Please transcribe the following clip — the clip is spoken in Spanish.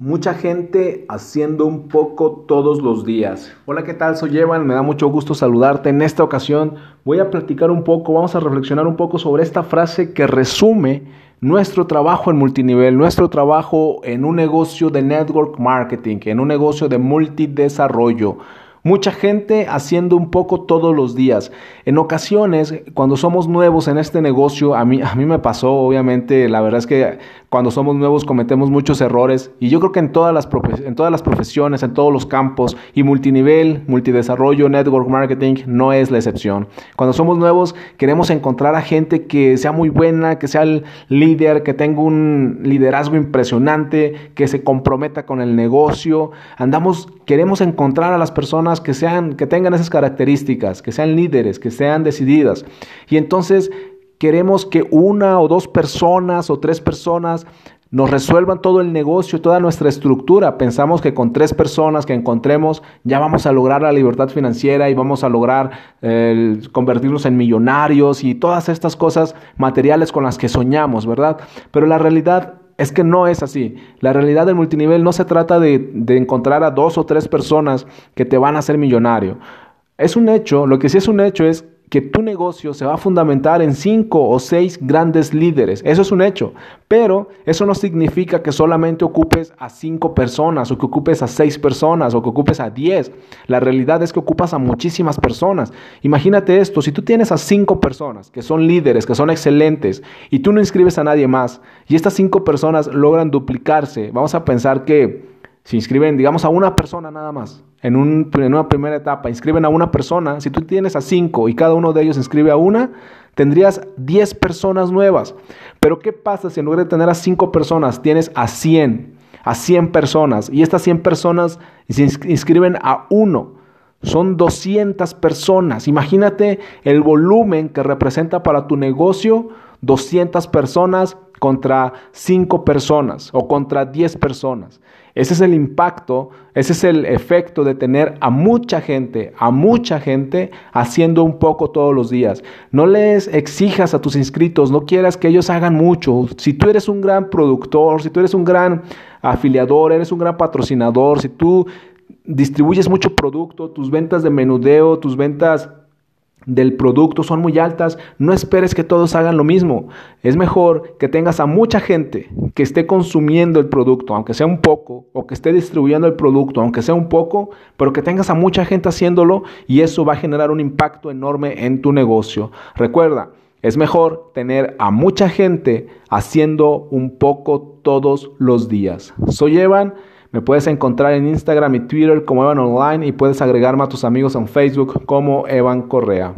Mucha gente haciendo un poco todos los días. Hola, ¿qué tal? Soy Evan, me da mucho gusto saludarte. En esta ocasión voy a platicar un poco, vamos a reflexionar un poco sobre esta frase que resume nuestro trabajo en multinivel, nuestro trabajo en un negocio de network marketing, en un negocio de multidesarrollo. Mucha gente haciendo un poco todos los días. En ocasiones, cuando somos nuevos en este negocio, a mí, a mí me pasó, obviamente, la verdad es que cuando somos nuevos cometemos muchos errores y yo creo que en todas las, en todas las profesiones, en todos los campos y multinivel, multidesarrollo, network marketing no es la excepción. Cuando somos nuevos queremos encontrar a gente que sea muy buena, que sea el líder, que tenga un liderazgo impresionante, que se comprometa con el negocio. Andamos, queremos encontrar a las personas que sean, que tengan esas características, que sean líderes, que sean decididas. Y entonces queremos que una o dos personas o tres personas nos resuelvan todo el negocio, toda nuestra estructura. Pensamos que con tres personas que encontremos ya vamos a lograr la libertad financiera y vamos a lograr convertirnos en millonarios y todas estas cosas materiales con las que soñamos, ¿verdad? Pero la realidad es que no es así. La realidad del multinivel no se trata de, de, encontrar a dos o tres personas que te van a hacer millonario. Es un hecho, lo que sí es un hecho es que tu negocio se va a fundamentar en cinco o seis grandes líderes. Eso es un hecho. Pero eso no significa que solamente ocupes a cinco personas o que ocupes a seis personas o que ocupes a diez. La realidad es que ocupas a muchísimas personas. Imagínate esto, si tú tienes a cinco personas que son líderes, que son excelentes y tú no inscribes a nadie más y estas cinco personas logran duplicarse, vamos a pensar que si inscriben, digamos, a una persona nada más, en, un, en, una primera etapa, inscriben a una persona, si tú tienes a cinco y cada uno de ellos inscribe a una, tendrías diez personas nuevas. Pero ¿qué pasa si en lugar de tener a cinco personas, tienes a cien, a cien personas, y estas cien personas se inscriben a uno? Son 200 personas. Imagínate el volumen que representa para tu negocio 200 personas contra 5 personas o contra 10 personas. Ese es el impacto, ese es el efecto de tener a mucha gente, a mucha gente haciendo un poco todos los días. No les exijas a tus inscritos, no quieras que ellos hagan mucho. Si tú eres un gran productor, si tú eres un gran afiliador, eres un gran patrocinador, si tú distribuyes mucho producto, tus ventas de menudeo, tus ventas del producto son muy altas, no esperes que todos hagan lo mismo. Es mejor que tengas a mucha gente que esté consumiendo el producto, aunque sea un poco, o que esté distribuyendo el producto, aunque sea un poco, pero que tengas a mucha gente haciéndolo y eso va a generar un impacto enorme en tu negocio. Recuerda, es mejor tener a mucha gente haciendo un poco todos los días. Soy Evan. Me puedes encontrar en Instagram y Twitter como Evan Online y puedes agregarme a tus amigos en Facebook como Evan Correa.